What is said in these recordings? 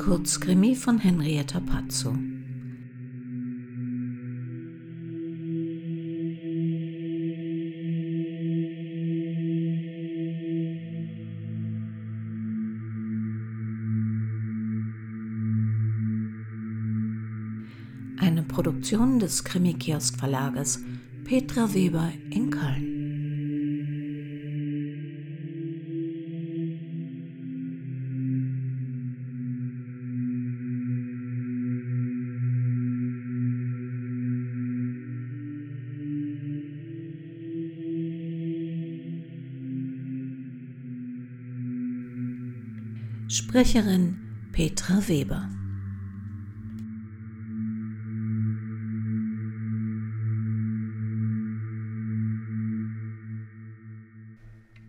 Kurzkrimi von Henrietta Pazzo. Eine Produktion des Krimi-Kiosk-Verlages Petra Weber in Köln. Sprecherin Petra Weber.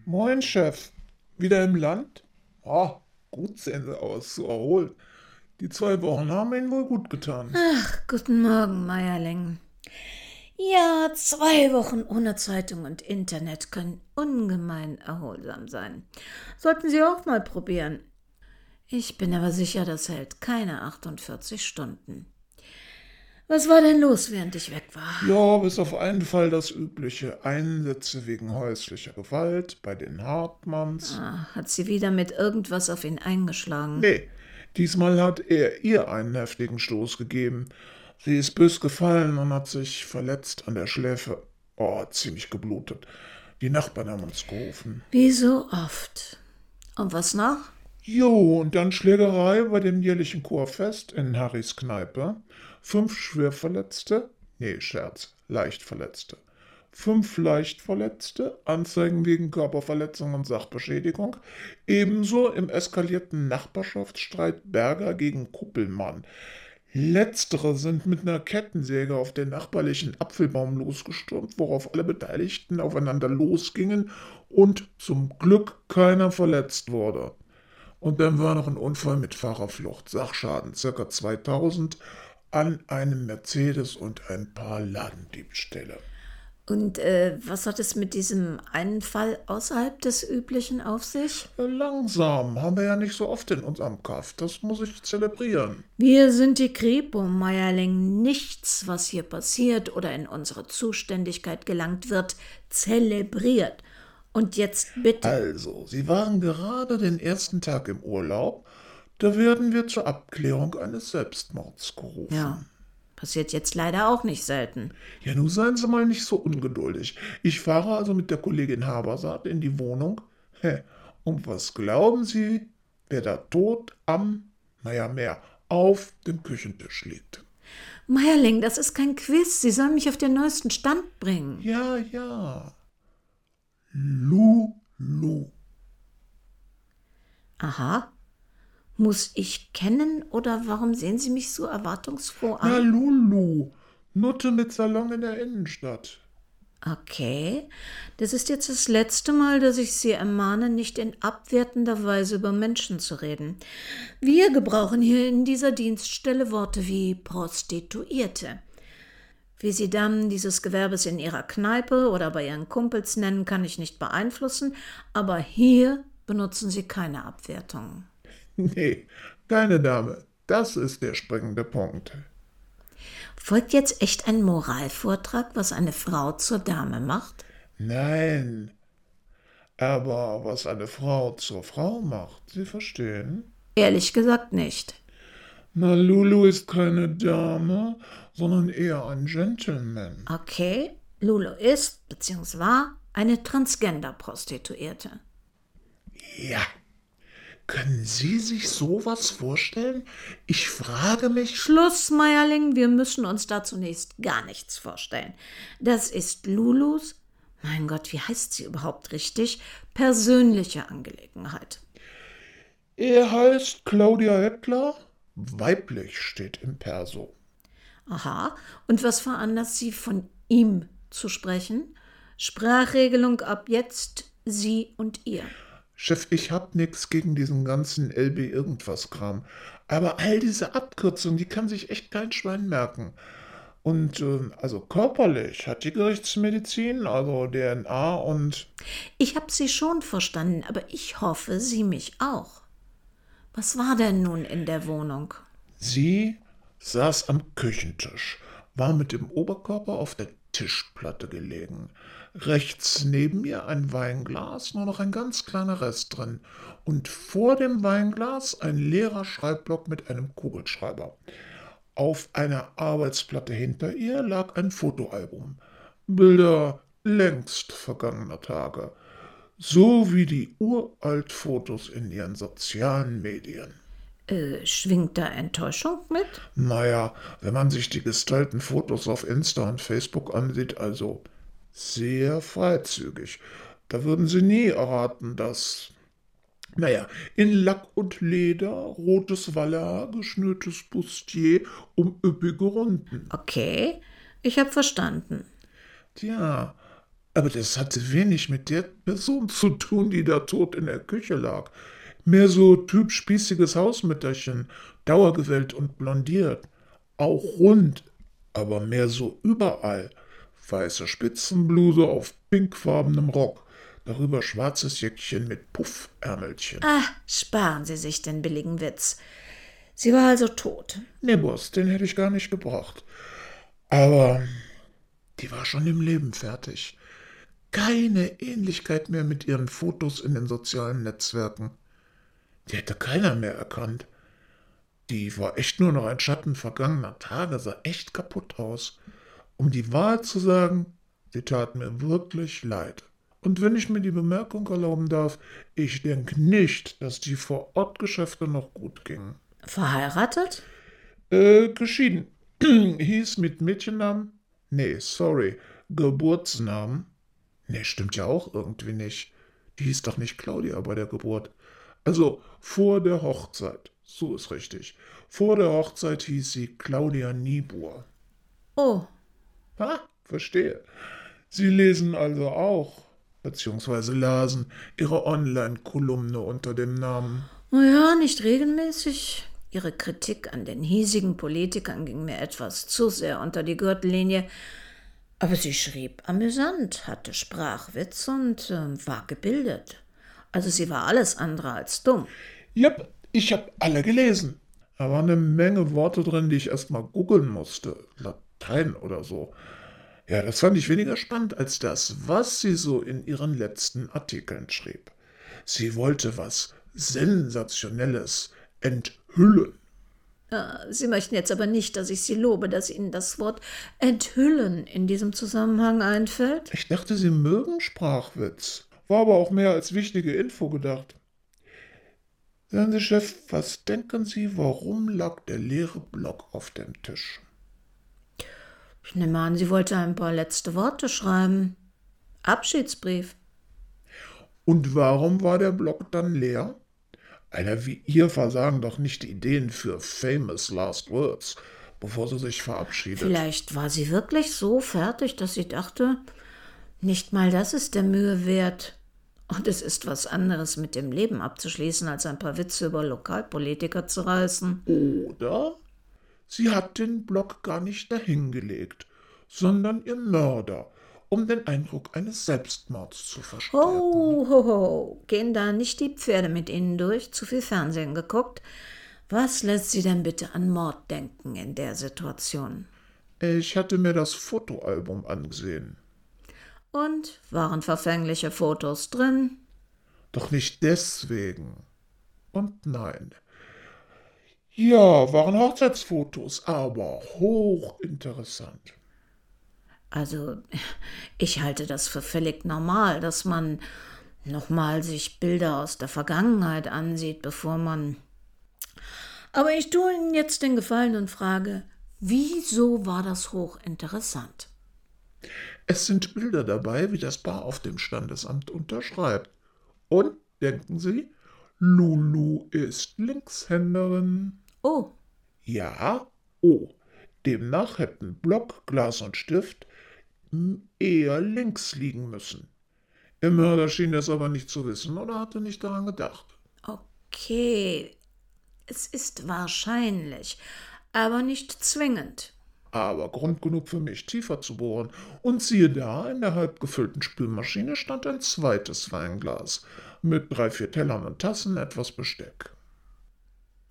Moin, Chef. Wieder im Land? Ah, gut sehen Sie aus, so erholt. Die zwei Wochen haben Ihnen wohl gut getan. Ach, guten Morgen, Meierling. Ja, zwei Wochen ohne Zeitung und Internet können ungemein erholsam sein. Sollten Sie auch mal probieren. Ich bin aber sicher, das hält keine 48 Stunden. Was war denn los, während ich weg war? Ja, bis auf einen Fall das übliche. Einsätze wegen häuslicher Gewalt bei den Hartmanns. Ah, hat sie wieder mit irgendwas auf ihn eingeschlagen? Nee, diesmal hat er ihr einen heftigen Stoß gegeben. Sie ist bös gefallen und hat sich verletzt an der Schläfe. Oh, ziemlich geblutet. Die Nachbarn haben uns gerufen. Wie so oft. Und was noch? Jo, und dann Schlägerei bei dem jährlichen Chorfest in Harrys Kneipe. Fünf Schwerverletzte, nee, Scherz, Leichtverletzte. Fünf Leichtverletzte, Anzeigen wegen Körperverletzung und Sachbeschädigung. Ebenso im eskalierten Nachbarschaftsstreit Berger gegen Kuppelmann. Letztere sind mit einer Kettensäge auf den nachbarlichen Apfelbaum losgestürmt, worauf alle Beteiligten aufeinander losgingen und zum Glück keiner verletzt wurde. Und dann war noch ein Unfall mit Fahrerflucht, Sachschaden ca. 2000 an einem Mercedes und ein paar Ladendiebstähle. Und äh, was hat es mit diesem einen Fall außerhalb des Üblichen auf sich? Langsam, haben wir ja nicht so oft in unserem Kaff. Das muss ich zelebrieren. Wir sind die Kripo, Meierling. Nichts, was hier passiert oder in unsere Zuständigkeit gelangt wird, zelebriert. Und jetzt bitte. Also, Sie waren gerade den ersten Tag im Urlaub. Da werden wir zur Abklärung eines Selbstmords gerufen. Ja, passiert jetzt leider auch nicht selten. Ja, nun seien Sie mal nicht so ungeduldig. Ich fahre also mit der Kollegin Habersaat in die Wohnung. Hä, und was glauben Sie, wer da tot am, naja, mehr, auf dem Küchentisch liegt? Meierling, das ist kein Quiz. Sie sollen mich auf den neuesten Stand bringen. Ja, ja. Lulu. Aha. Muss ich kennen oder warum sehen Sie mich so erwartungsfroh Na, an? Lulu. Nutte mit Salon in der Innenstadt. Okay. Das ist jetzt das letzte Mal, dass ich Sie ermahne, nicht in abwertender Weise über Menschen zu reden. Wir gebrauchen hier in dieser Dienststelle Worte wie Prostituierte. Wie Sie Damen dieses Gewerbes in Ihrer Kneipe oder bei Ihren Kumpels nennen, kann ich nicht beeinflussen, aber hier benutzen Sie keine Abwertungen. Nee, keine Dame. Das ist der springende Punkt. Folgt jetzt echt ein Moralvortrag, was eine Frau zur Dame macht? Nein. Aber was eine Frau zur Frau macht, Sie verstehen? Ehrlich gesagt nicht. Na, Lulu ist keine Dame, sondern eher ein Gentleman. Okay, Lulu ist bzw. war eine Transgender-Prostituierte. Ja. Können Sie sich sowas vorstellen? Ich frage mich. Schluss, Meierling, wir müssen uns da zunächst gar nichts vorstellen. Das ist Lulus, mein Gott, wie heißt sie überhaupt richtig, persönliche Angelegenheit. Er heißt Claudia Hettler. Weiblich steht im Perso. Aha, und was veranlasst Sie von ihm zu sprechen? Sprachregelung ab jetzt Sie und ihr. Chef, ich hab nix gegen diesen ganzen LB irgendwas Kram. Aber all diese Abkürzungen, die kann sich echt kein Schwein merken. Und ähm, also körperlich hat die Gerichtsmedizin, also DNA und Ich habe Sie schon verstanden, aber ich hoffe, Sie mich auch. Was war denn nun in der Wohnung? Sie saß am Küchentisch, war mit dem Oberkörper auf der Tischplatte gelegen. Rechts neben ihr ein Weinglas, nur noch ein ganz kleiner Rest drin. Und vor dem Weinglas ein leerer Schreibblock mit einem Kugelschreiber. Auf einer Arbeitsplatte hinter ihr lag ein Fotoalbum. Bilder längst vergangener Tage. So wie die Uraltfotos in ihren sozialen Medien. Äh, schwingt da Enttäuschung mit? Naja, wenn man sich die gestylten Fotos auf Insta und Facebook ansieht, also sehr freizügig. Da würden Sie nie erraten, dass. Naja, in Lack und Leder, rotes Vallar, geschnürtes Bustier um üppige Runden. Okay, ich habe verstanden. Tja, aber das hatte wenig mit der Person zu tun, die da tot in der Küche lag. Mehr so Typ spießiges Hausmütterchen, dauergewellt und blondiert. Auch rund, aber mehr so überall weiße Spitzenbluse auf pinkfarbenem Rock, darüber schwarzes Jäckchen mit Puffärmelchen. Ah, sparen Sie sich den billigen Witz. Sie war also tot. Nee, Boss, den hätte ich gar nicht gebracht. Aber die war schon im Leben fertig. Keine Ähnlichkeit mehr mit ihren Fotos in den sozialen Netzwerken. Die hätte keiner mehr erkannt. Die war echt nur noch ein Schatten vergangener Tage, sah echt kaputt aus. Um die Wahrheit zu sagen, sie tat mir wirklich leid. Und wenn ich mir die Bemerkung erlauben darf, ich denke nicht, dass die Vorortgeschäfte noch gut gingen. Verheiratet? Äh, geschieden. Hieß mit Mädchennamen? Nee, sorry. Geburtsnamen? Nee, stimmt ja auch irgendwie nicht. Die hieß doch nicht Claudia bei der Geburt. Also vor der Hochzeit. So ist richtig. Vor der Hochzeit hieß sie Claudia Niebuhr. Oh, Ha, verstehe. Sie lesen also auch, beziehungsweise lasen, Ihre Online-Kolumne unter dem Namen. Ja, nicht regelmäßig. Ihre Kritik an den hiesigen Politikern ging mir etwas zu sehr unter die Gürtellinie. Aber sie schrieb amüsant, hatte Sprachwitz und äh, war gebildet. Also sie war alles andere als dumm. Jep, ich hab alle gelesen. Da waren eine Menge Worte drin, die ich erst mal googeln musste. Latein oder so. Ja, das fand ich weniger spannend als das, was sie so in ihren letzten Artikeln schrieb. Sie wollte was Sensationelles enthüllen. Ah, sie möchten jetzt aber nicht, dass ich Sie lobe, dass Ihnen das Wort enthüllen in diesem Zusammenhang einfällt. Ich dachte, Sie mögen Sprachwitz. War aber auch mehr als wichtige Info gedacht. Sagen Sie, Chef, was denken Sie, warum lag der leere Block auf dem Tisch? Ich nehme an, sie wollte ein paar letzte Worte schreiben. Abschiedsbrief. Und warum war der Block dann leer? Einer wie ihr versagen doch nicht Ideen für famous last words, bevor sie sich verabschiedet. Vielleicht war sie wirklich so fertig, dass sie dachte, nicht mal das ist der Mühe wert. Und es ist was anderes mit dem Leben abzuschließen, als ein paar Witze über Lokalpolitiker zu reißen. Oder sie hat den Block gar nicht dahingelegt, sondern ihr Mörder, um den Eindruck eines Selbstmords zu verstärken. Ho, ho, ho, gehen da nicht die Pferde mit Ihnen durch? Zu viel Fernsehen geguckt? Was lässt Sie denn bitte an Mord denken in der Situation? Ich hatte mir das Fotoalbum angesehen. Und waren verfängliche Fotos drin? Doch nicht deswegen. Und nein. Ja, waren Hochzeitsfotos, aber hochinteressant. Also, ich halte das für völlig normal, dass man nochmal sich Bilder aus der Vergangenheit ansieht, bevor man. Aber ich tue Ihnen jetzt den Gefallen und frage, wieso war das hochinteressant? Es sind Bilder dabei, wie das Paar auf dem Standesamt unterschreibt. Und, denken Sie, Lulu ist Linkshänderin. Oh, Ja, oh. Demnach hätten Block, Glas und Stift eher links liegen müssen. Der Mörder schien das aber nicht zu wissen oder hatte nicht daran gedacht. okay. Es ist wahrscheinlich, aber nicht zwingend. Aber Grund genug für mich, tiefer zu bohren. Und siehe da, in der halb gefüllten Spülmaschine stand ein zweites Weinglas mit drei, vier Tellern und Tassen, etwas Besteck.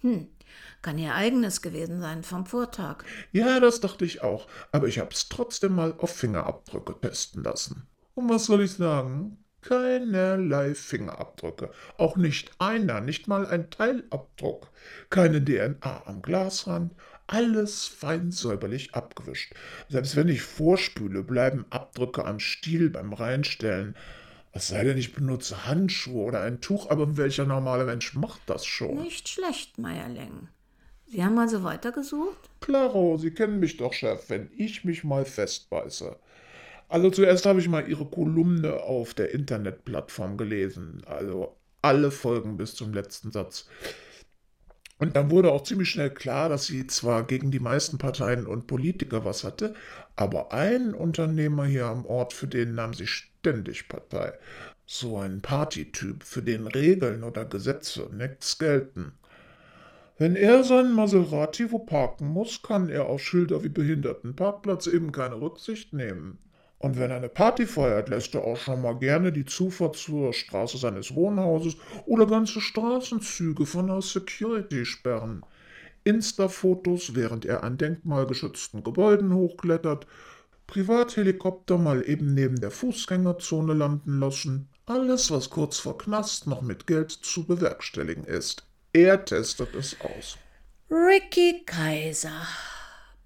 Hm, kann ihr eigenes gewesen sein vom Vortag. Ja, das dachte ich auch, aber ich hab's trotzdem mal auf Fingerabdrücke testen lassen. Und was soll ich sagen? Keinerlei Fingerabdrücke. Auch nicht einer, nicht mal ein Teilabdruck. Keine DNA am Glasrand. Alles fein säuberlich abgewischt. Selbst wenn ich vorspüle, bleiben Abdrücke am Stiel beim Reinstellen. Es sei denn, ich benutze Handschuhe oder ein Tuch, aber welcher normale Mensch macht das schon? Nicht schlecht, Meierling. Sie haben also weitergesucht? Klaro, Sie kennen mich doch, Chef, wenn ich mich mal festbeiße. Also zuerst habe ich mal Ihre Kolumne auf der Internetplattform gelesen. Also alle Folgen bis zum letzten Satz. Und dann wurde auch ziemlich schnell klar, dass sie zwar gegen die meisten Parteien und Politiker was hatte, aber ein Unternehmer hier am Ort, für den nahm sie ständig Partei. So ein Partytyp, für den Regeln oder Gesetze nichts gelten. Wenn er seinen Maserati wo parken muss, kann er auf Schilder wie Behindertenparkplatz eben keine Rücksicht nehmen. Und wenn er eine Party feiert, lässt er auch schon mal gerne die Zufahrt zur Straße seines Wohnhauses oder ganze Straßenzüge von der Security sperren. Insta-Fotos, während er an denkmalgeschützten Gebäuden hochklettert, Privathelikopter mal eben neben der Fußgängerzone landen lassen. Alles, was kurz vor Knast noch mit Geld zu bewerkstelligen ist. Er testet es aus. Ricky Kaiser.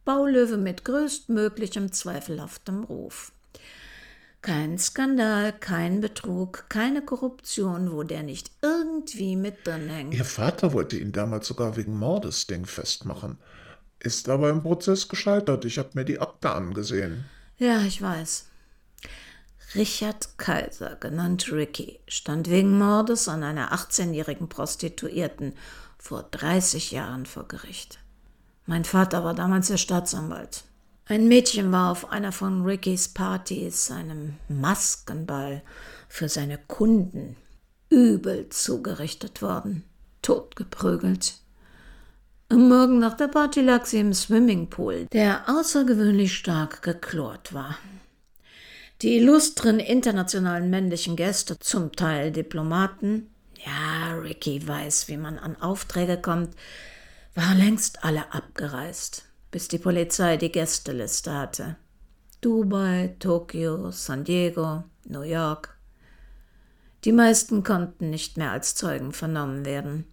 Baulöwe mit größtmöglichem zweifelhaftem Ruf. Kein Skandal, kein Betrug, keine Korruption, wo der nicht irgendwie mit drin hängt. Ihr Vater wollte ihn damals sogar wegen Mordes Ding festmachen. Ist aber im Prozess gescheitert. Ich habe mir die Akte angesehen. Ja, ich weiß. Richard Kaiser, genannt Ricky, stand wegen Mordes an einer 18-jährigen Prostituierten vor 30 Jahren vor Gericht. Mein Vater war damals der Staatsanwalt. Ein Mädchen war auf einer von Rickys Partys, einem Maskenball für seine Kunden, übel zugerichtet worden, totgeprügelt. Am Morgen nach der Party lag sie im Swimmingpool, der außergewöhnlich stark geklort war. Die illustren internationalen männlichen Gäste, zum Teil Diplomaten, ja, Ricky weiß, wie man an Aufträge kommt, waren längst alle abgereist bis die Polizei die Gästeliste hatte. Dubai, Tokio, San Diego, New York. Die meisten konnten nicht mehr als Zeugen vernommen werden.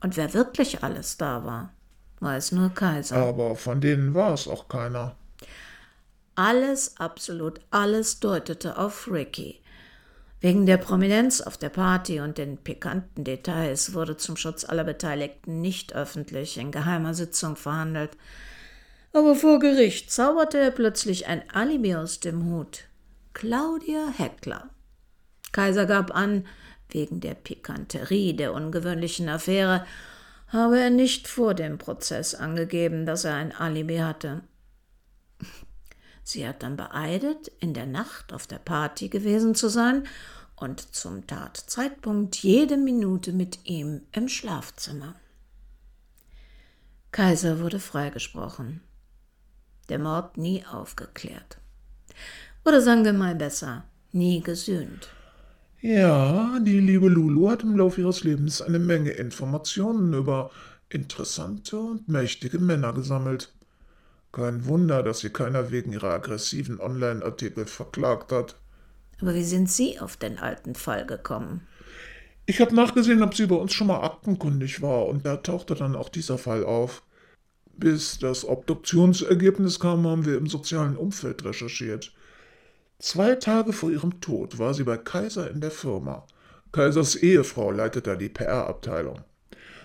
Und wer wirklich alles da war, war es nur Kaiser. Aber von denen war es auch keiner. Alles, absolut alles deutete auf Ricky. Wegen der Prominenz auf der Party und den pikanten Details wurde zum Schutz aller Beteiligten nicht öffentlich in geheimer Sitzung verhandelt. Aber vor Gericht zauberte er plötzlich ein Alibi aus dem Hut. Claudia Heckler. Kaiser gab an, wegen der Pikanterie der ungewöhnlichen Affäre habe er nicht vor dem Prozess angegeben, dass er ein Alibi hatte. Sie hat dann beeidet, in der Nacht auf der Party gewesen zu sein und zum Tatzeitpunkt jede Minute mit ihm im Schlafzimmer. Kaiser wurde freigesprochen der Mord nie aufgeklärt. Oder sagen wir mal besser, nie gesühnt. Ja, die liebe Lulu hat im Laufe ihres Lebens eine Menge Informationen über interessante und mächtige Männer gesammelt. Kein Wunder, dass sie keiner wegen ihrer aggressiven Online-Artikel verklagt hat. Aber wie sind Sie auf den alten Fall gekommen? Ich habe nachgesehen, ob sie bei uns schon mal aktenkundig war, und da tauchte dann auch dieser Fall auf. Bis das Obduktionsergebnis kam, haben wir im sozialen Umfeld recherchiert. Zwei Tage vor ihrem Tod war sie bei Kaiser in der Firma. Kaisers Ehefrau leitet da die PR-Abteilung.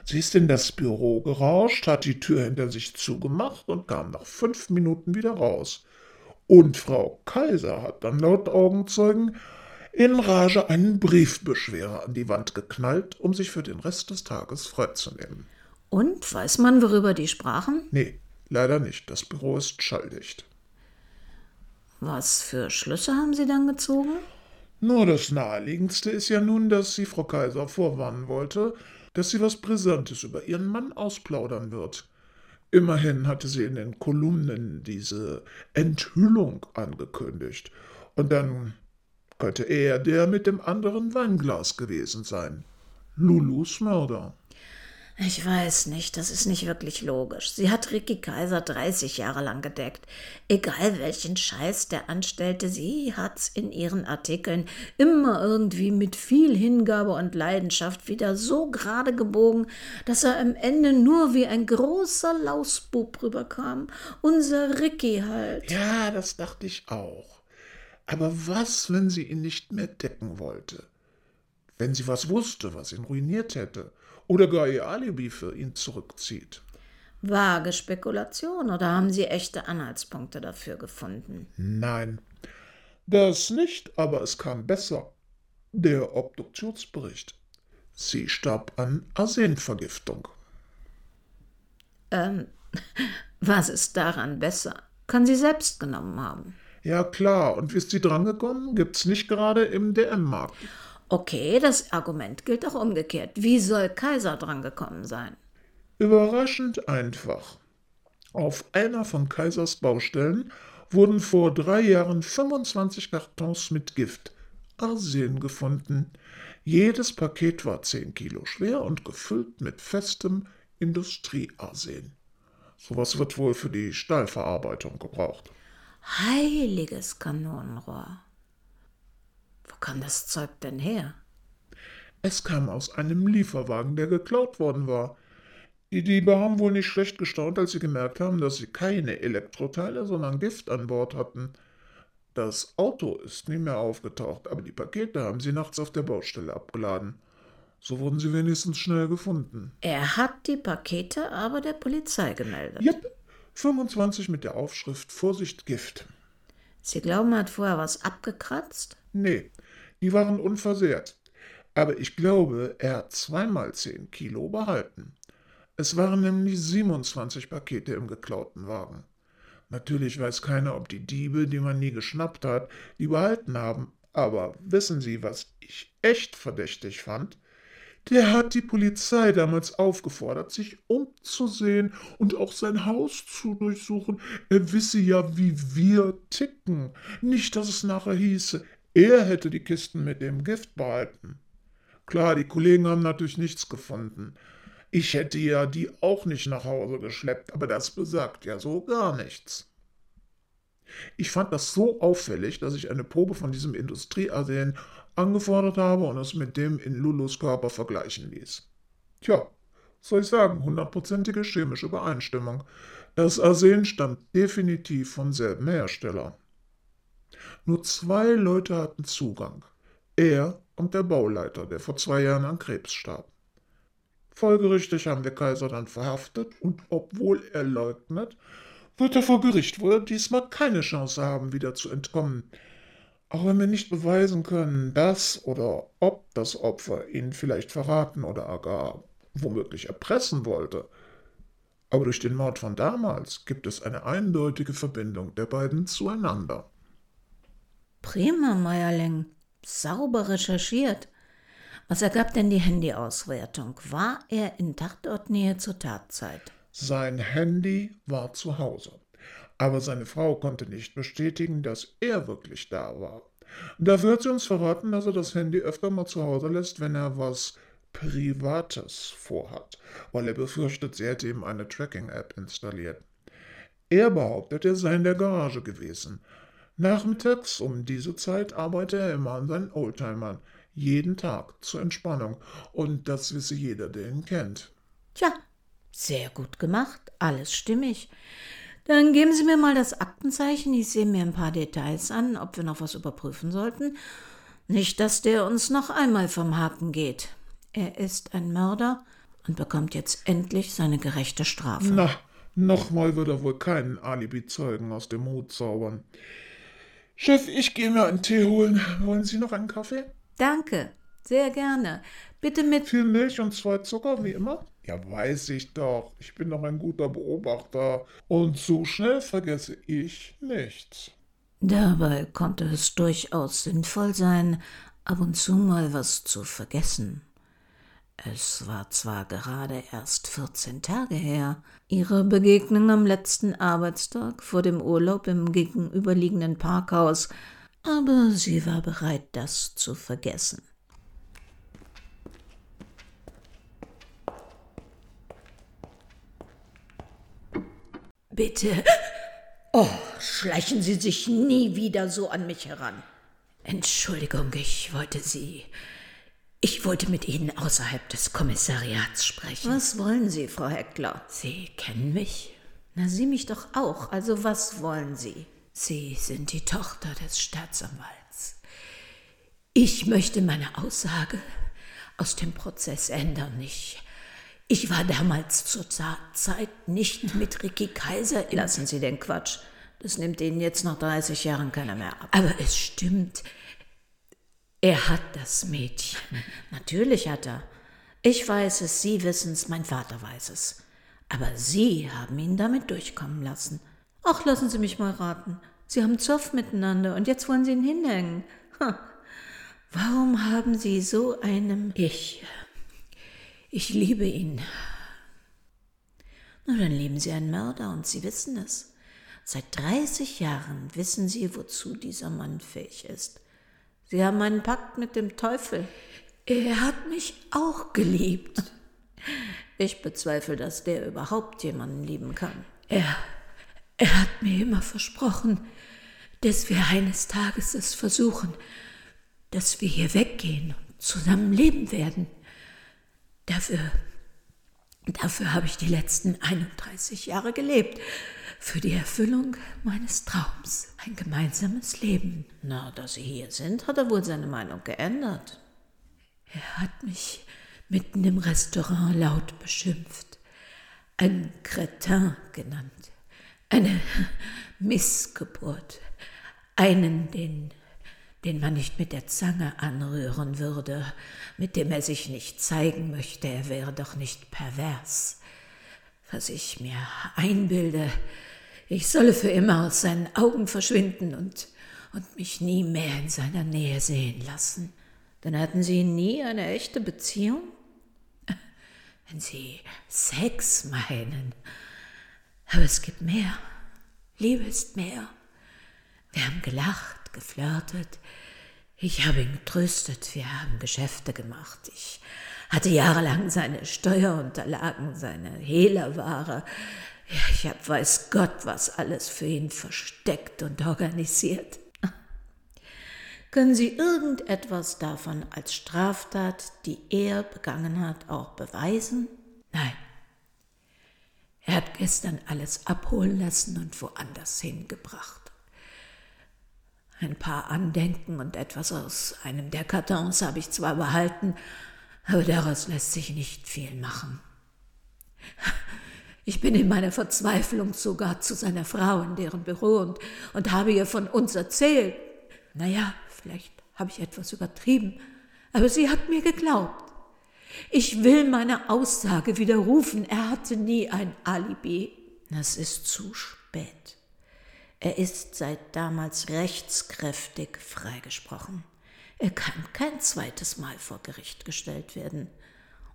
Sie ist in das Büro gerauscht, hat die Tür hinter sich zugemacht und kam nach fünf Minuten wieder raus. Und Frau Kaiser hat dann laut Augenzeugen in Rage einen Briefbeschwerer an die Wand geknallt, um sich für den Rest des Tages freizunehmen. Und weiß man, worüber die sprachen? Nee, leider nicht. Das Büro ist schalldicht. Was für Schlüsse haben Sie dann gezogen? Nur das Naheliegendste ist ja nun, dass sie Frau Kaiser vorwarnen wollte, dass sie was Brisantes über ihren Mann ausplaudern wird. Immerhin hatte sie in den Kolumnen diese Enthüllung angekündigt. Und dann könnte er der mit dem anderen Weinglas gewesen sein. Lulus Mörder. Ich weiß nicht, das ist nicht wirklich logisch. Sie hat Ricky Kaiser 30 Jahre lang gedeckt. Egal welchen Scheiß der anstellte, sie hat's in ihren Artikeln immer irgendwie mit viel Hingabe und Leidenschaft wieder so gerade gebogen, dass er am Ende nur wie ein großer Lausbub rüberkam. Unser Ricky halt. Ja, das dachte ich auch. Aber was, wenn sie ihn nicht mehr decken wollte? Wenn sie was wusste, was ihn ruiniert hätte? Oder gar ihr Alibi für ihn zurückzieht. Vage Spekulation oder haben Sie echte Anhaltspunkte dafür gefunden? Nein, das nicht, aber es kam besser. Der Obduktionsbericht. Sie starb an Arsenvergiftung. Ähm, was ist daran besser? Kann sie selbst genommen haben. Ja, klar. Und wie ist sie drangekommen? Gibt's nicht gerade im DM-Markt. Okay, das Argument gilt auch umgekehrt. Wie soll Kaiser drangekommen sein? Überraschend einfach. Auf einer von Kaisers Baustellen wurden vor drei Jahren 25 Kartons mit Gift, Arsen, gefunden. Jedes Paket war 10 Kilo schwer und gefüllt mit festem Industriearsen. Sowas wird wohl für die Stahlverarbeitung gebraucht. Heiliges Kanonenrohr kam das Zeug denn her? Es kam aus einem Lieferwagen, der geklaut worden war. Die Diebe haben wohl nicht schlecht gestaunt, als sie gemerkt haben, dass sie keine Elektroteile, sondern Gift an Bord hatten. Das Auto ist nie mehr aufgetaucht, aber die Pakete haben sie nachts auf der Baustelle abgeladen. So wurden sie wenigstens schnell gefunden. Er hat die Pakete aber der Polizei gemeldet. Jep, 25 mit der Aufschrift Vorsicht Gift. Sie glauben, er hat vorher was abgekratzt? Nee, die waren unversehrt. Aber ich glaube, er hat zweimal zehn Kilo behalten. Es waren nämlich 27 Pakete im geklauten Wagen. Natürlich weiß keiner, ob die Diebe, die man nie geschnappt hat, die behalten haben. Aber wissen Sie, was ich echt verdächtig fand? Der hat die Polizei damals aufgefordert, sich umzusehen und auch sein Haus zu durchsuchen. Er wisse ja, wie wir ticken. Nicht, dass es nachher hieße, er hätte die Kisten mit dem Gift behalten. Klar, die Kollegen haben natürlich nichts gefunden. Ich hätte ja die auch nicht nach Hause geschleppt, aber das besagt ja so gar nichts. Ich fand das so auffällig, dass ich eine Probe von diesem Industriearsen angefordert habe und es mit dem in Lulus Körper vergleichen ließ. Tja, soll ich sagen, hundertprozentige chemische Übereinstimmung. Das Arsen stammt definitiv vom selben Hersteller. Nur zwei Leute hatten Zugang. Er und der Bauleiter, der vor zwei Jahren an Krebs starb. Folgerichtig haben wir Kaiser dann verhaftet und obwohl er leugnet, wird er vor Gericht wohl diesmal keine Chance haben, wieder zu entkommen. Auch wenn wir nicht beweisen können, dass oder ob das Opfer ihn vielleicht verraten oder gar womöglich erpressen wollte. Aber durch den Mord von damals gibt es eine eindeutige Verbindung der beiden zueinander. Prima, Meierling. Sauber recherchiert. Was ergab denn die Handyauswertung? War er in Tatortnähe zur Tatzeit? Sein Handy war zu Hause. Aber seine Frau konnte nicht bestätigen, dass er wirklich da war. Dafür hat sie uns verraten, dass er das Handy öfter mal zu Hause lässt, wenn er was Privates vorhat, weil er befürchtet, sie hätte ihm eine Tracking-App installiert. Er behauptet, er sei in der Garage gewesen, Nachmittags um diese Zeit arbeitet er immer an seinen Oldtimern. Jeden Tag zur Entspannung. Und das wisse jeder, der ihn kennt. Tja, sehr gut gemacht. Alles stimmig. Dann geben Sie mir mal das Aktenzeichen. Ich sehe mir ein paar Details an, ob wir noch was überprüfen sollten. Nicht, dass der uns noch einmal vom Haken geht. Er ist ein Mörder und bekommt jetzt endlich seine gerechte Strafe. Na, nochmal wird er wohl keinen Alibi-Zeugen aus dem Hut zaubern. Chef, ich gehe mir einen Tee holen. Wollen Sie noch einen Kaffee? Danke, sehr gerne. Bitte mit. Viel Milch und zwei Zucker, wie immer? Ja, weiß ich doch. Ich bin doch ein guter Beobachter. Und so schnell vergesse ich nichts. Dabei konnte es durchaus sinnvoll sein, ab und zu mal was zu vergessen. Es war zwar gerade erst 14 Tage her, ihre Begegnung am letzten Arbeitstag vor dem Urlaub im gegenüberliegenden Parkhaus, aber sie war bereit, das zu vergessen. Bitte. Oh, schleichen Sie sich nie wieder so an mich heran. Entschuldigung, ich wollte Sie ich wollte mit Ihnen außerhalb des Kommissariats sprechen. Was wollen Sie, Frau Heckler? Sie kennen mich? Na, Sie mich doch auch. Also was wollen Sie? Sie sind die Tochter des Staatsanwalts. Ich möchte meine Aussage aus dem Prozess ändern. Ich, ich war damals zur Zeit nicht mit Ricky Kaiser. Lassen Sie den Quatsch. Das nimmt Ihnen jetzt nach 30 Jahren keiner mehr ab. Aber es stimmt. Er hat das Mädchen. Natürlich hat er. Ich weiß es, Sie wissen es, mein Vater weiß es. Aber Sie haben ihn damit durchkommen lassen. Ach, lassen Sie mich mal raten. Sie haben Zoff miteinander und jetzt wollen Sie ihn hinhängen. Ha. Warum haben Sie so einem Ich? Ich liebe ihn. Na, dann lieben Sie einen Mörder und Sie wissen es. Seit 30 Jahren wissen Sie, wozu dieser Mann fähig ist. Sie haben einen Pakt mit dem Teufel. Er hat mich auch geliebt. Ich bezweifle, dass der überhaupt jemanden lieben kann. Er, er hat mir immer versprochen, dass wir eines Tages es versuchen, dass wir hier weggehen und zusammen leben werden. Dafür, dafür habe ich die letzten 31 Jahre gelebt für die Erfüllung meines Traums. Ein gemeinsames Leben. Na, da Sie hier sind, hat er wohl seine Meinung geändert. Er hat mich mitten im Restaurant laut beschimpft, ein Cretin genannt, eine Missgeburt, einen, den, den man nicht mit der Zange anrühren würde, mit dem er sich nicht zeigen möchte, er wäre doch nicht pervers. Was ich mir einbilde, ich solle für immer aus seinen Augen verschwinden und, und mich nie mehr in seiner Nähe sehen lassen. Dann hatten Sie nie eine echte Beziehung? Wenn Sie Sex meinen. Aber es gibt mehr. Liebe ist mehr. Wir haben gelacht, geflirtet. Ich habe ihn getröstet. Wir haben Geschäfte gemacht. Ich hatte jahrelang seine Steuerunterlagen, seine Hehlerware. Ja, ich habe weiß Gott was alles für ihn versteckt und organisiert. Können Sie irgendetwas davon als Straftat, die er begangen hat, auch beweisen? Nein. Er hat gestern alles abholen lassen und woanders hingebracht. Ein paar Andenken und etwas aus einem der Kartons habe ich zwar behalten, aber daraus lässt sich nicht viel machen. Ich bin in meiner Verzweiflung sogar zu seiner Frau in deren Büro und, und habe ihr von uns erzählt. Naja, vielleicht habe ich etwas übertrieben, aber sie hat mir geglaubt. Ich will meine Aussage widerrufen. Er hatte nie ein Alibi. Das ist zu spät. Er ist seit damals rechtskräftig freigesprochen. Er kann kein zweites Mal vor Gericht gestellt werden.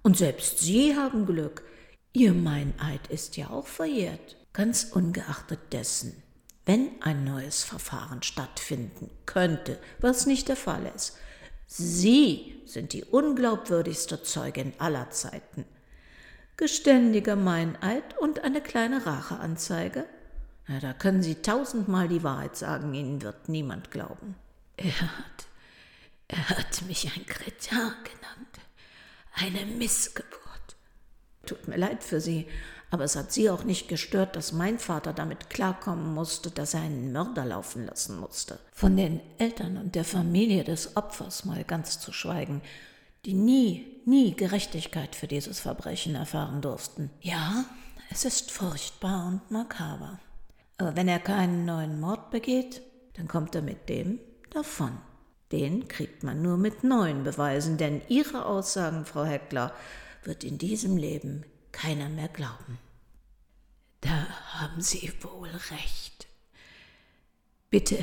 Und selbst Sie haben Glück, Ihr Meineid ist ja auch verjährt, ganz ungeachtet dessen, wenn ein neues Verfahren stattfinden könnte, was nicht der Fall ist. Sie sind die unglaubwürdigste Zeugin aller Zeiten. Geständiger Meineid und eine kleine Racheanzeige? Na, da können Sie tausendmal die Wahrheit sagen, Ihnen wird niemand glauben. Er hat, er hat mich ein Kretin genannt, eine Missgeburt. Tut mir leid für Sie, aber es hat Sie auch nicht gestört, dass mein Vater damit klarkommen musste, dass er einen Mörder laufen lassen musste. Von den Eltern und der Familie des Opfers mal ganz zu schweigen, die nie, nie Gerechtigkeit für dieses Verbrechen erfahren durften. Ja, es ist furchtbar und makaber. Aber wenn er keinen neuen Mord begeht, dann kommt er mit dem davon. Den kriegt man nur mit neuen Beweisen, denn Ihre Aussagen, Frau Heckler, wird in diesem Leben keiner mehr glauben. Da haben Sie wohl recht. Bitte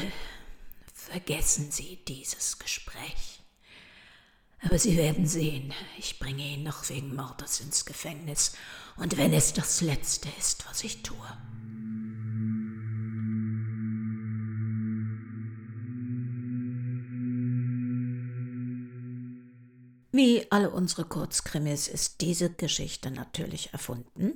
vergessen Sie dieses Gespräch. Aber Sie werden sehen, ich bringe ihn noch wegen Mordes ins Gefängnis, und wenn es das Letzte ist, was ich tue. Wie alle unsere Kurzkrimis ist diese Geschichte natürlich erfunden,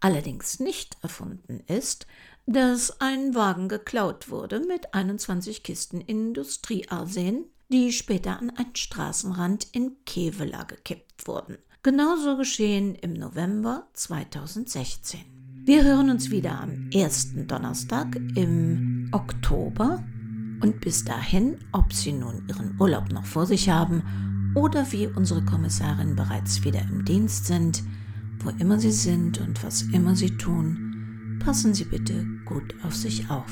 allerdings nicht erfunden ist, dass ein Wagen geklaut wurde mit 21 Kisten Industriearsen, die später an einen Straßenrand in Kevela gekippt wurden. Genauso geschehen im November 2016. Wir hören uns wieder am ersten Donnerstag im Oktober und bis dahin, ob Sie nun Ihren Urlaub noch vor sich haben oder wie unsere Kommissarin bereits wieder im Dienst sind, wo immer Sie sind und was immer Sie tun, passen Sie bitte gut auf sich auf.